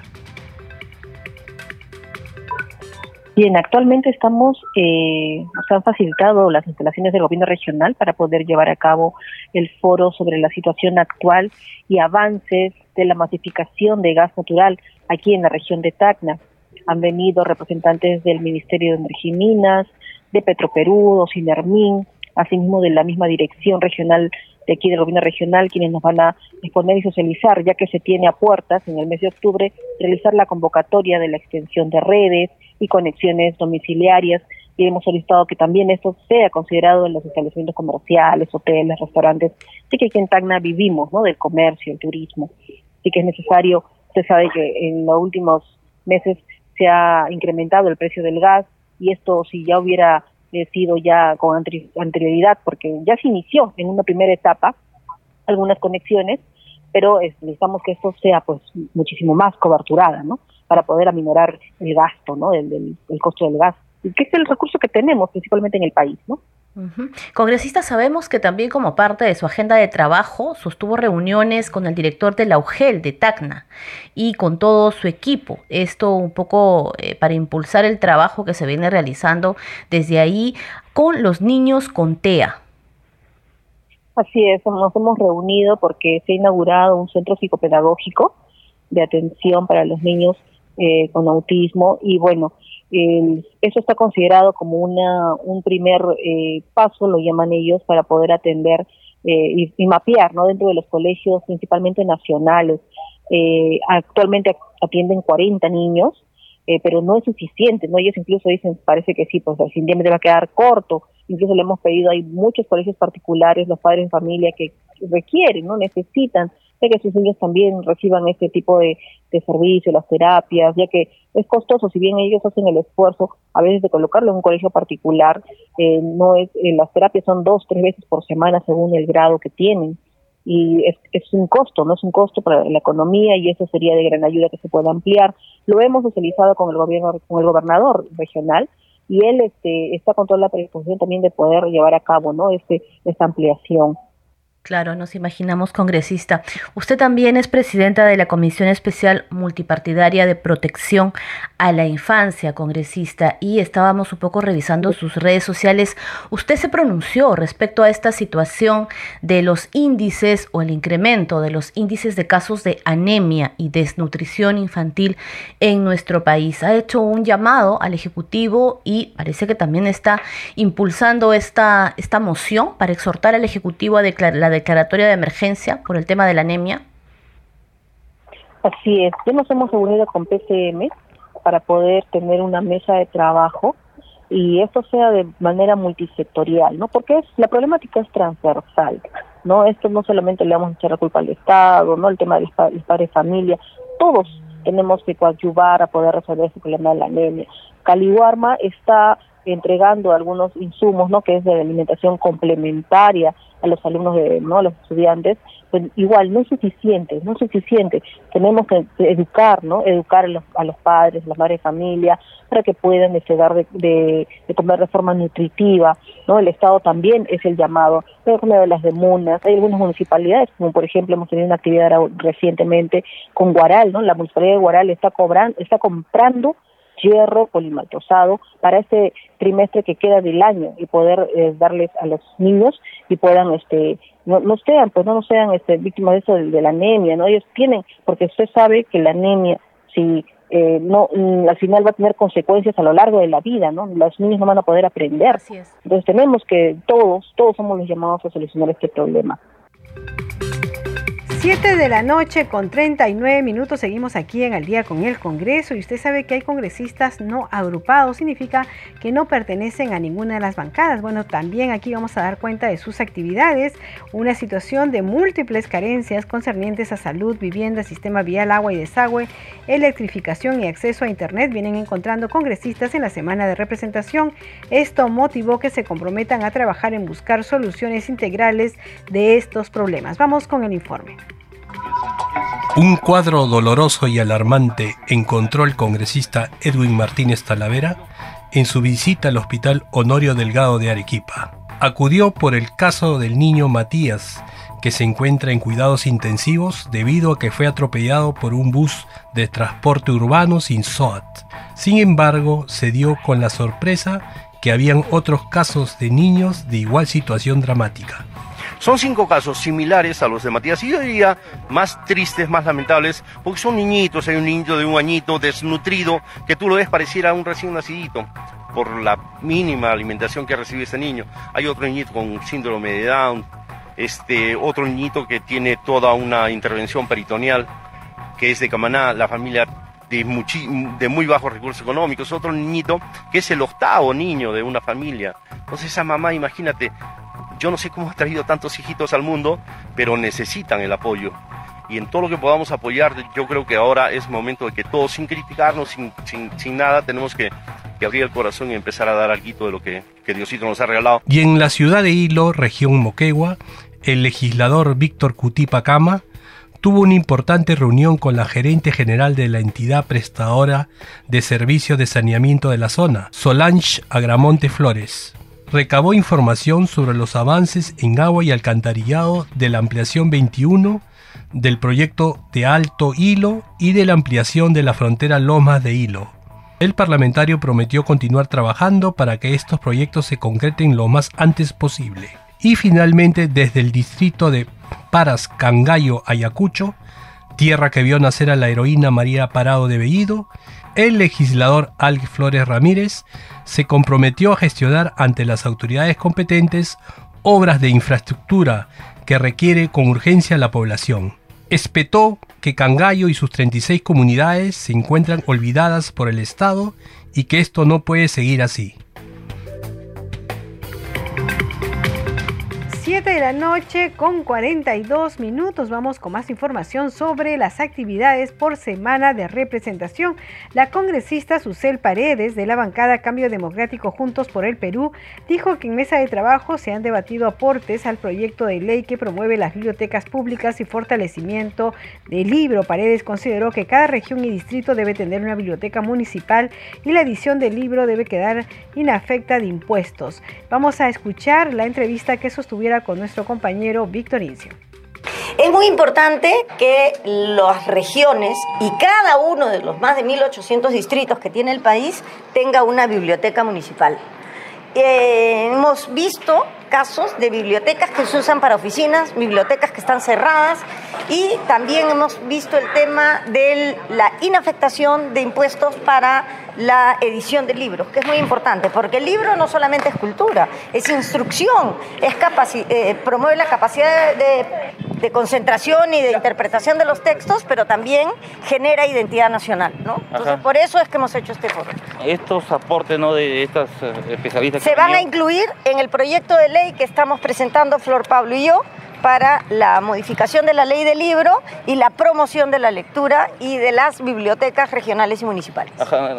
R: Bien, actualmente estamos, eh, nos han facilitado las instalaciones del gobierno regional para poder llevar a cabo el foro sobre la situación actual y avances de la masificación de gas natural aquí en la región de Tacna. Han venido representantes del Ministerio de Energía y Minas, de Petroperú, Sinermin, asimismo de la misma dirección regional de aquí del gobierno regional, quienes nos van a exponer y socializar, ya que se tiene a puertas en el mes de octubre realizar la convocatoria de la extensión de redes, y conexiones domiciliarias y hemos solicitado que también esto sea considerado en los establecimientos comerciales, hoteles, restaurantes, sí que aquí en Tacna vivimos, ¿no? Del comercio, el turismo, sí que es necesario, usted sabe que en los últimos meses se ha incrementado el precio del gas y esto si ya hubiera eh, sido ya con anterioridad, porque ya se inició en una primera etapa algunas conexiones, pero necesitamos que esto sea pues muchísimo más coberturada, ¿no? para poder aminorar el gasto, ¿no? El, costo del gas, que es el recurso que tenemos principalmente en el país, ¿no?
F: Congresista, sabemos que también como parte de su agenda de trabajo sostuvo reuniones con el director de la UGEL de Tacna y con todo su equipo. Esto un poco eh, para impulsar el trabajo que se viene realizando desde ahí con los niños con TEA.
R: Así es, nos hemos reunido porque se ha inaugurado un centro psicopedagógico de atención para los niños eh, con autismo y bueno, eso está considerado como una, un primer eh, paso, lo llaman ellos, para poder atender eh, y, mapear ¿no? dentro de los colegios, principalmente nacionales. actualmente atienden 40 niños, pero no es suficiente, ¿no? Ellos incluso dicen, parece que sí, pues el me va a quedar corto. Incluso le hemos pedido, hay muchos colegios particulares, los padres de familia que requieren, ¿no? Necesitan que sus niños también reciban este tipo de, de servicio, las terapias, ya que es costoso, si bien ellos hacen el esfuerzo a veces de colocarlo en un colegio particular, eh, no es, eh, las terapias son dos, tres veces por semana según el grado que tienen y es, es un costo, no es un costo para la economía y eso sería de gran ayuda que se pueda ampliar. Lo hemos socializado con el gobierno, con el gobernador regional y él este, está con toda la predisposición también de poder llevar a cabo, ¿no? Este, esta ampliación.
F: Claro, nos imaginamos congresista. Usted también es presidenta de la Comisión Especial Multipartidaria de Protección a la Infancia, congresista, y estábamos un poco revisando sus redes sociales. Usted se pronunció respecto a esta situación de los índices o el incremento de los índices de casos de anemia y desnutrición infantil en nuestro país. Ha hecho un llamado al Ejecutivo y parece que también está impulsando esta, esta moción para exhortar al Ejecutivo a declarar la declaratoria de emergencia por el tema de la anemia?
R: Así es, ya nos hemos reunido con PCM para poder tener una mesa de trabajo y esto sea de manera multisectorial, ¿no? Porque es, la problemática es transversal, ¿no? Esto no solamente le vamos a echar la culpa al Estado, ¿no? El tema del padre de familia, todos tenemos que coadyuvar a poder resolver ese problema de la anemia. Caliwarma está entregando algunos insumos, ¿no? Que es de alimentación complementaria a los alumnos, de, ¿no? A los estudiantes, pues igual no es suficiente, no es suficiente. Tenemos que educar, ¿no? Educar a los, a los padres, a las madres de familia, para que puedan llegar de, de, comer de forma nutritiva, ¿no? El Estado también es el llamado, pero como de las demunas, hay algunas municipalidades, como por ejemplo hemos tenido una actividad recientemente con Guaral, ¿no? La municipalidad de Guaral está cobrando, está comprando hierro polimaltosado para este trimestre que queda del año y poder eh, darles a los niños y puedan este no, no sean pues no, no sean este víctimas de eso de, la anemia no ellos tienen porque usted sabe que la anemia si eh, no mm, al final va a tener consecuencias a lo largo de la vida no los niños no van a poder aprender. Entonces tenemos que todos todos somos los llamados a solucionar este problema
A: 7 de la noche con 39 minutos seguimos aquí en el día con el Congreso y usted sabe que hay congresistas no agrupados, significa que no pertenecen a ninguna de las bancadas. Bueno, también aquí vamos a dar cuenta de sus actividades, una situación de múltiples carencias concernientes a salud, vivienda, sistema vial, agua y desagüe, electrificación y acceso a Internet vienen encontrando congresistas en la semana de representación. Esto motivó que se comprometan a trabajar en buscar soluciones integrales de estos problemas. Vamos con el informe.
S: Un cuadro doloroso y alarmante encontró el congresista Edwin Martínez Talavera en su visita al Hospital Honorio Delgado de Arequipa. Acudió por el caso del niño Matías, que se encuentra en cuidados intensivos debido a que fue atropellado por un bus de transporte urbano sin SOAT. Sin embargo, se dio con la sorpresa que habían otros casos de niños de igual situación dramática.
T: Son cinco casos similares a los de Matías y yo diría más tristes, más lamentables, porque son niñitos, hay un niño de un añito desnutrido que tú lo ves pareciera un recién nacidito por la mínima alimentación que recibe este niño. Hay otro niñito con síndrome de Down, este otro niñito que tiene toda una intervención peritoneal, que es de Camaná, la familia de, de, muy bajos recursos económicos, otro niñito que es el octavo niño de una familia. Entonces esa mamá, imagínate, yo no sé cómo ha traído tantos hijitos al mundo, pero necesitan el apoyo. Y en todo lo que podamos apoyar, yo creo que ahora es momento de que todos, sin criticarnos, sin, sin, nada, tenemos que, abrir el corazón y empezar a dar algo de lo que, que Diosito nos ha regalado.
S: Y en la ciudad de Hilo, región Moquegua, el legislador Víctor Cutipa Cama tuvo una importante reunión con la gerente general de la entidad prestadora de servicios de saneamiento de la zona, Solange Agramonte Flores recabó información sobre los avances en agua y alcantarillado de la ampliación 21 del proyecto de Alto Hilo y de la ampliación de la frontera Lomas de Hilo. El parlamentario prometió continuar trabajando para que estos proyectos se concreten lo más antes posible. Y finalmente, desde el distrito de Paras Cangallo, Ayacucho, tierra que vio nacer a la heroína María Parado de Bellido, el legislador Alg Flores Ramírez se comprometió a gestionar ante las autoridades competentes obras de infraestructura que requiere con urgencia la población. Espetó que Cangallo y sus 36 comunidades se encuentran olvidadas por el Estado y que esto no puede seguir así.
A: 7 de la noche con 42 minutos. Vamos con más información sobre las actividades por semana de representación. La congresista Susel Paredes de la bancada Cambio Democrático Juntos por el Perú dijo que en mesa de trabajo se han debatido aportes al proyecto de ley que promueve las bibliotecas públicas y fortalecimiento del libro. Paredes consideró que cada región y distrito debe tener una biblioteca municipal y la edición del libro debe quedar inafecta de impuestos. Vamos a escuchar la entrevista que con nuestro compañero Víctor Incio.
U: Es muy importante que las regiones y cada uno de los más de 1.800 distritos que tiene el país tenga una biblioteca municipal. Hemos visto casos de bibliotecas que se usan para oficinas, bibliotecas que están cerradas y también hemos visto el tema de la inafectación de impuestos para la edición de libros, que es muy importante, porque el libro no solamente es cultura, es instrucción, es eh, promueve la capacidad de, concentración y de interpretación de los textos, pero también genera identidad nacional, ¿no? Entonces, por eso es que hemos hecho este foro.
V: Estos aportes ¿no? de estas eh, especialistas...
U: Se van a incluir en el proyecto de ley que estamos presentando Flor Pablo y yo, para la modificación de la ley del libro y la promoción de la lectura y de las bibliotecas regionales y municipales.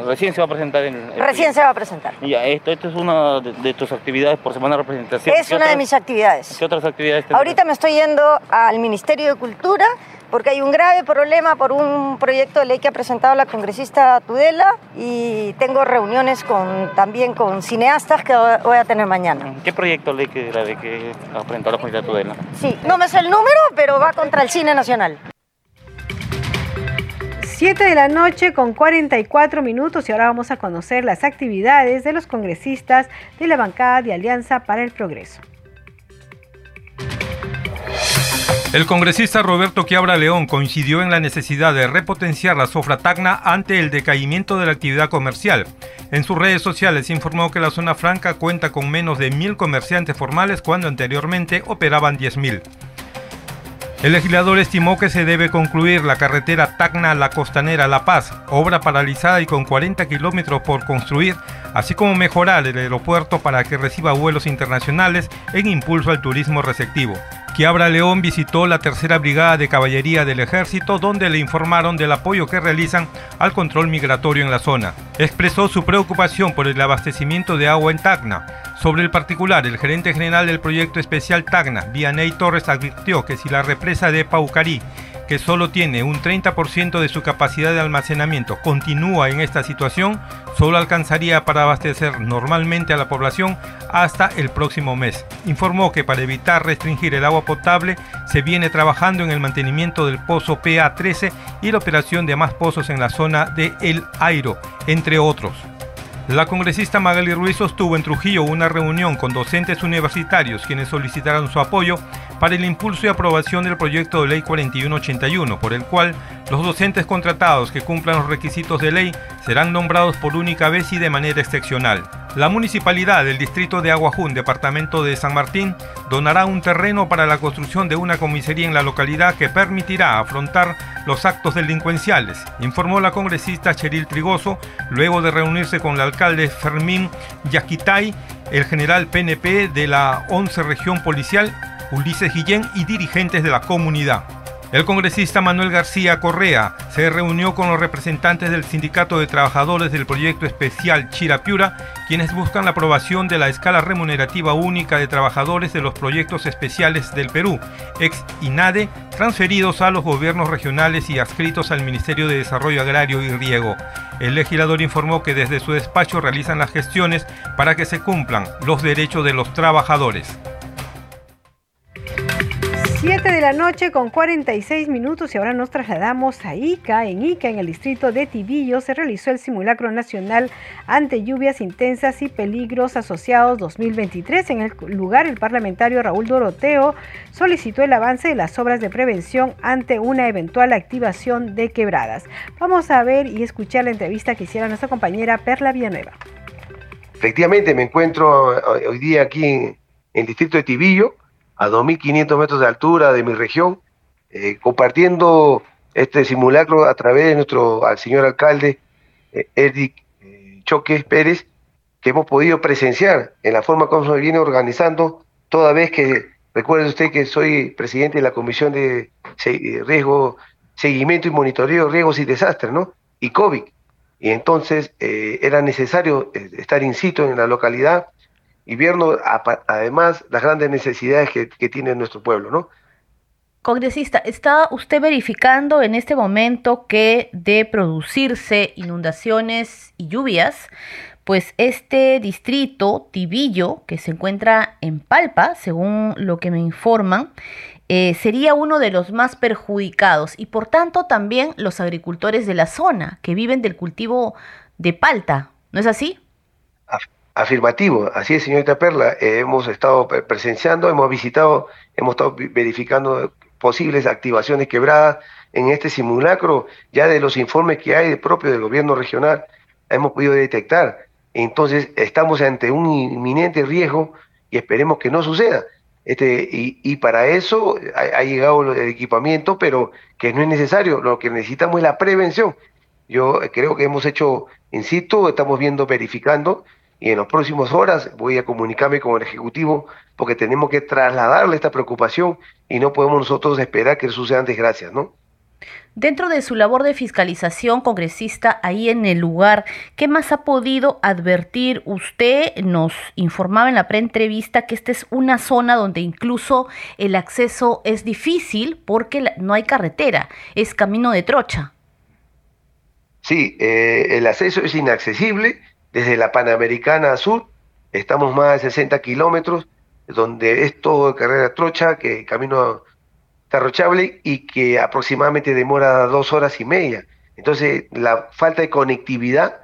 V: recién se va a presentar. En,
U: recién se va a presentar.
V: Ya, esto, esto es una de, tus actividades por semana de representación.
U: Es una de mis actividades.
V: ¿Qué otras actividades?
U: Ahorita me estoy yendo al Ministerio de Cultura porque hay un grave problema por un proyecto de ley que ha presentado la congresista Tudela y tengo reuniones con, también con cineastas que voy a tener mañana.
V: ¿Qué proyecto de ley que, de que ha presentado la congresista Tudela?
U: Sí, no me sé el número, pero va contra el cine nacional.
A: 7 de la noche con 44 minutos y ahora vamos a conocer las actividades de los congresistas de la bancada de Alianza para el Progreso.
W: El congresista Roberto Quiabra León coincidió en la necesidad de repotenciar la sofra Tacna ante el decaimiento de la actividad comercial. En sus redes sociales informó que la zona franca cuenta con menos de mil comerciantes formales cuando anteriormente operaban 10.000. El legislador estimó que se debe concluir la carretera Tacna-La Costanera-La Paz, obra paralizada y con 40 kilómetros por construir, así como mejorar el aeropuerto para que reciba vuelos internacionales en impulso al turismo receptivo. Quiabra León visitó la tercera brigada de caballería del ejército donde le informaron del apoyo que realizan al control migratorio en la zona. Expresó su preocupación por el abastecimiento de agua en Tacna. Sobre el particular, el gerente general del proyecto especial Tacna, Vianey Torres, advirtió que si la represa de Paucarí que solo tiene un 30% de su capacidad de almacenamiento, continúa en esta situación, solo alcanzaría para abastecer normalmente a la población hasta el próximo mes. Informó que para evitar restringir el agua potable se viene trabajando en el mantenimiento del pozo PA13 y la operación de más pozos en la zona de El Airo, entre otros. La congresista Magali Ruiz sostuvo en Trujillo una reunión con docentes universitarios quienes solicitaron su apoyo para el impulso y aprobación del proyecto de ley 4181, por el cual los docentes contratados que cumplan los requisitos de ley serán nombrados por única vez y de manera excepcional. La municipalidad del distrito de Aguajún, departamento de San Martín, donará un terreno para la construcción de una comisaría en la localidad que permitirá afrontar los actos delincuenciales, informó la congresista Cheryl Trigoso luego de reunirse con el alcalde Fermín Yaquitay, el general PNP de la 11 región policial, Ulises Guillén y dirigentes de la comunidad. El congresista Manuel García Correa se reunió con los representantes del Sindicato de Trabajadores del Proyecto Especial Chirapiura, quienes buscan la aprobación de la escala remunerativa única de trabajadores de los proyectos especiales del Perú, ex INADE, transferidos a los gobiernos regionales y adscritos al Ministerio de Desarrollo Agrario y Riego. El legislador informó que desde su despacho realizan las gestiones para que se cumplan los derechos de los trabajadores.
A: 7 de la noche con 46 minutos y ahora nos trasladamos a Ica. En Ica, en el distrito de Tibillo, se realizó el simulacro nacional ante lluvias intensas y peligros asociados 2023. En el lugar, el parlamentario Raúl Doroteo solicitó el avance de las obras de prevención ante una eventual activación de quebradas. Vamos a ver y escuchar la entrevista que hiciera nuestra compañera Perla Villanueva.
X: Efectivamente, me encuentro hoy día aquí en el distrito de Tibillo a 2.500 metros de altura de mi región, eh, compartiendo este simulacro a través de nuestro al señor alcalde eh, Eric eh, Pérez, que hemos podido presenciar en la forma como se viene organizando, toda vez que, recuerde usted que soy presidente de la Comisión de Riesgo, Seguimiento y Monitoreo de Riesgos y Desastres, ¿no? Y COVID. Y entonces era necesario estar in situ en la localidad y viendo además las grandes necesidades que, tiene nuestro pueblo, ¿no?
F: Congresista, ¿está usted verificando en este momento que de producirse inundaciones y lluvias, pues este distrito, Tibillo, que se encuentra en Palpa, según lo que me informan, eh, sería uno de los más perjudicados y por tanto también los agricultores de la zona que viven del cultivo de palta, ¿no es así?
X: Afirmativo, así es, señorita Perla. Eh, hemos estado presenciando, hemos visitado, hemos estado verificando posibles activaciones quebradas en este simulacro, ya de los informes que hay propio del gobierno regional, hemos podido detectar. Entonces, estamos ante un inminente riesgo y esperemos que no suceda. Este, y, para eso ha, ha, llegado el equipamiento, pero que no es necesario. Lo que necesitamos es la prevención. Yo creo que hemos hecho, insisto, estamos viendo, verificando y en las próximas horas voy a comunicarme con el Ejecutivo porque tenemos que trasladarle esta preocupación y no podemos nosotros esperar que sucedan desgracias, ¿no?
F: Dentro de su labor de fiscalización congresista ahí en el lugar, ¿qué más ha podido advertir? Usted nos informaba en la preentrevista que esta es una zona donde incluso el acceso es difícil porque no hay carretera, es camino de trocha.
X: Sí, eh, el acceso es inaccesible desde la Panamericana Sur, estamos más de 60 kilómetros, donde es todo carrera trocha, que camino derrochable y que aproximadamente demora dos horas y media. Entonces, la falta de conectividad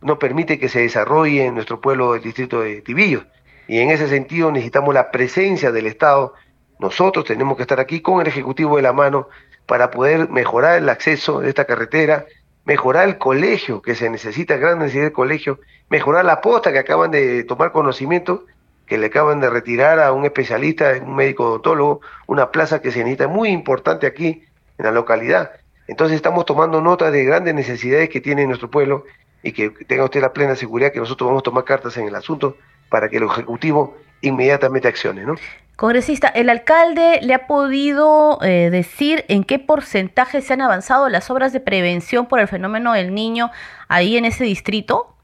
X: no permite que se desarrolle en nuestro pueblo el distrito de Tibillo. Y en ese sentido necesitamos la presencia del Estado. Nosotros tenemos que estar aquí con el Ejecutivo de la mano para poder mejorar el acceso de esta carretera, mejorar el colegio que se necesita, gran necesidad del colegio, mejorar la posta que acaban de tomar conocimiento que le acaban de retirar a un especialista, un médico odontólogo, una plaza que se necesita muy importante aquí en la localidad. Entonces estamos tomando nota de grandes necesidades que tiene nuestro pueblo y que tenga usted la plena seguridad que nosotros vamos a tomar cartas en el asunto para que el Ejecutivo inmediatamente accione, ¿no?
F: Congresista, ¿el alcalde le ha podido eh, decir en qué porcentaje se han avanzado las obras de prevención por el fenómeno del niño ahí en ese distrito?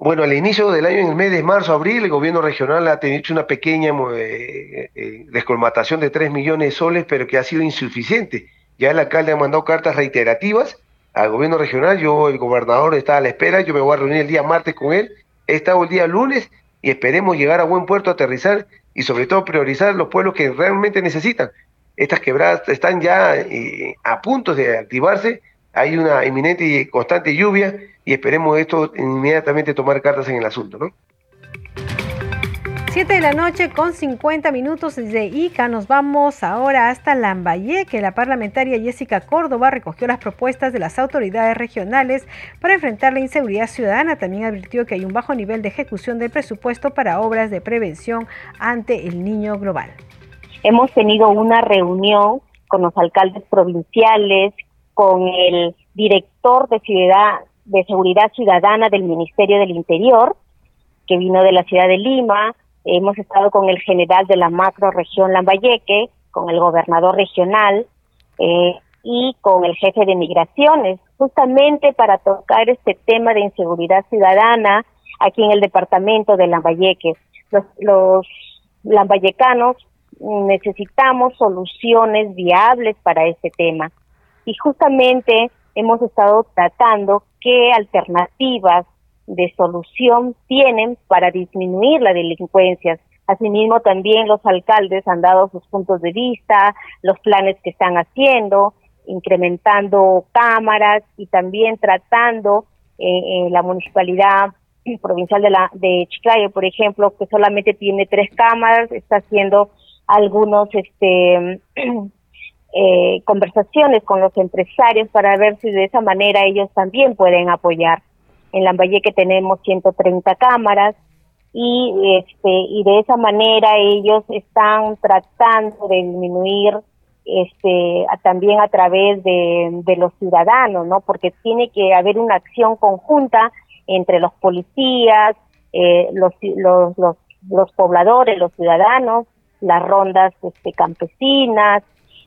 X: Bueno, al inicio del año, en el mes de marzo, abril, el gobierno regional ha tenido una pequeña eh, eh, descolmatación de 3 millones de soles, pero que ha sido insuficiente. Ya el alcalde ha mandado cartas reiterativas al gobierno regional, yo, el gobernador, está a la espera, yo me voy a reunir el día martes con él, he estado el día lunes y esperemos llegar a buen puerto, aterrizar y sobre todo priorizar los pueblos que realmente necesitan. Estas quebradas están ya eh, a punto de activarse, hay una inminente y constante lluvia y esperemos esto inmediatamente tomar cartas en el asunto, ¿no?
A: 7 de la noche con 50 minutos desde Ica. Nos vamos ahora hasta Lambayeque. La parlamentaria Jessica Córdoba recogió las propuestas de las autoridades regionales para enfrentar la inseguridad ciudadana. También advirtió que hay un bajo nivel de ejecución del presupuesto para obras de prevención ante el niño global.
Y: Hemos tenido una reunión con los alcaldes provinciales, con el director de ciudad de Seguridad Ciudadana del Ministerio del Interior, que vino de la ciudad de Lima. Hemos estado con el general de la macro región Lambayeque, con el gobernador regional eh, y con el jefe de migraciones, justamente para tocar este tema de inseguridad ciudadana aquí en el departamento de Lambayeque. Los, los lambayecanos necesitamos soluciones viables para este tema. Y justamente hemos estado tratando qué alternativas de solución tienen para disminuir la delincuencia. Asimismo, también los alcaldes han dado sus puntos de vista, los planes que están haciendo, incrementando cámaras y también tratando eh, en la municipalidad provincial de la de Chiclayo, por ejemplo, que solamente tiene tres cámaras, está haciendo algunos este eh, conversaciones con los empresarios para ver si de esa manera ellos también pueden apoyar. En Lambayeque tenemos 130 cámaras y este y de esa manera ellos están tratando de disminuir este también a través de, de los ciudadanos, ¿no? Porque tiene que haber una acción conjunta entre los policías, eh, los, los, los, los pobladores, los ciudadanos, las rondas este, campesinas,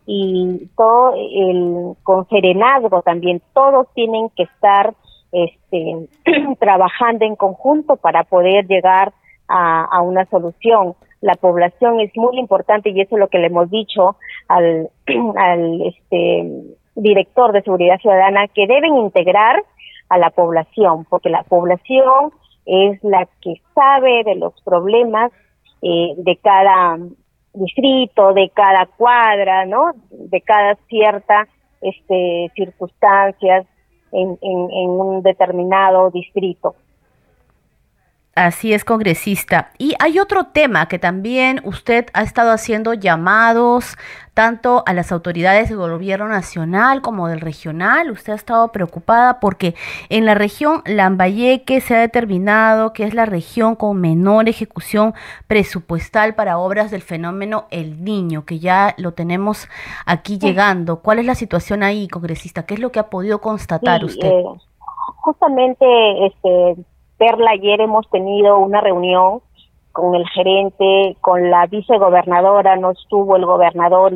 Y: y todo el con serenazgo también todos tienen que estar este trabajando en conjunto para poder llegar a, una solución la población es muy importante y eso es lo que le hemos dicho al al este director de seguridad ciudadana que deben integrar a la población porque la población es la que sabe de los problemas eh, de cada distrito, de cada cuadra, ¿no? De cada cierta este, circunstancias en, en, en un determinado distrito.
F: Así es, congresista. Y hay otro tema que también usted ha estado haciendo llamados tanto a las autoridades del gobierno nacional como del regional. Usted ha estado preocupada porque en la región Lambayeque se ha determinado que es la región con menor ejecución presupuestal para obras del fenómeno El Niño, que ya lo tenemos aquí llegando. ¿Cuál es la situación ahí, congresista? ¿Qué es lo que ha podido constatar usted?
Y: Eh, justamente este Perla, ayer hemos tenido una reunión con el gerente, con la vicegobernadora, no estuvo el gobernador,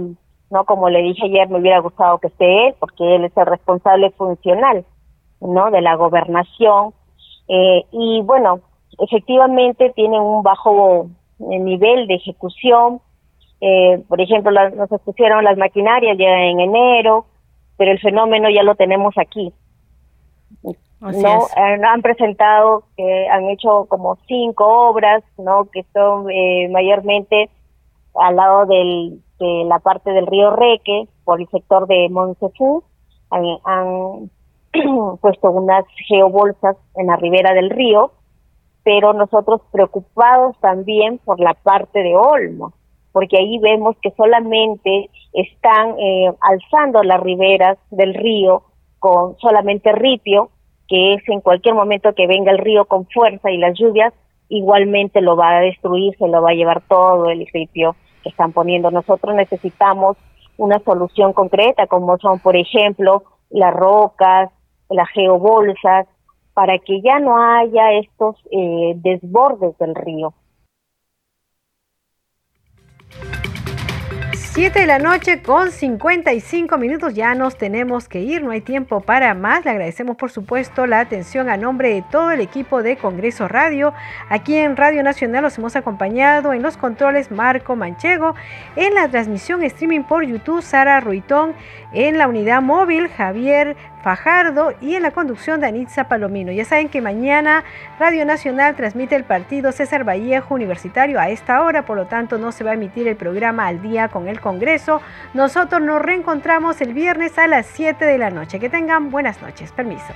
Y: no como le dije ayer, me hubiera gustado que esté él, porque él es el responsable funcional, ¿no? De la gobernación. Eh, y bueno, efectivamente tienen un bajo eh, nivel de ejecución. Eh, por ejemplo, nos expusieron las maquinarias ya en enero, pero el fenómeno ya lo tenemos aquí. No eh, han presentado que han hecho como cinco obras no que son mayormente al lado del, de la parte del río Reque por el sector de Montefú han, han puesto unas geobolsas en la ribera del río pero nosotros preocupados también por la parte de Olmo, porque ahí vemos que solamente están eh, alzando las riberas del río con solamente ripio, que es en cualquier momento que venga el río con fuerza y las lluvias, igualmente lo va a destruir, se lo va a llevar todo el ripio que están poniendo. Nosotros necesitamos una solución concreta, como son, por ejemplo, las rocas, las geobolsas, para que ya no haya estos eh, desbordes del río.
A: 7 de la noche con 55 minutos ya nos tenemos que ir, no hay tiempo para más. Le agradecemos por supuesto la atención a nombre de todo el equipo de Congreso Radio. Aquí en Radio Nacional los hemos acompañado en los controles Marco Manchego, en la transmisión streaming por YouTube Sara Ruitón, en la unidad móvil Javier Fajardo y en la conducción de Anitza Palomino. Ya saben que mañana Radio Nacional transmite el partido César Vallejo Universitario a esta hora, por lo tanto no se va a emitir el programa al día con el Congreso. Nosotros nos reencontramos el viernes a las 7 de la noche. Que tengan buenas noches. Permiso.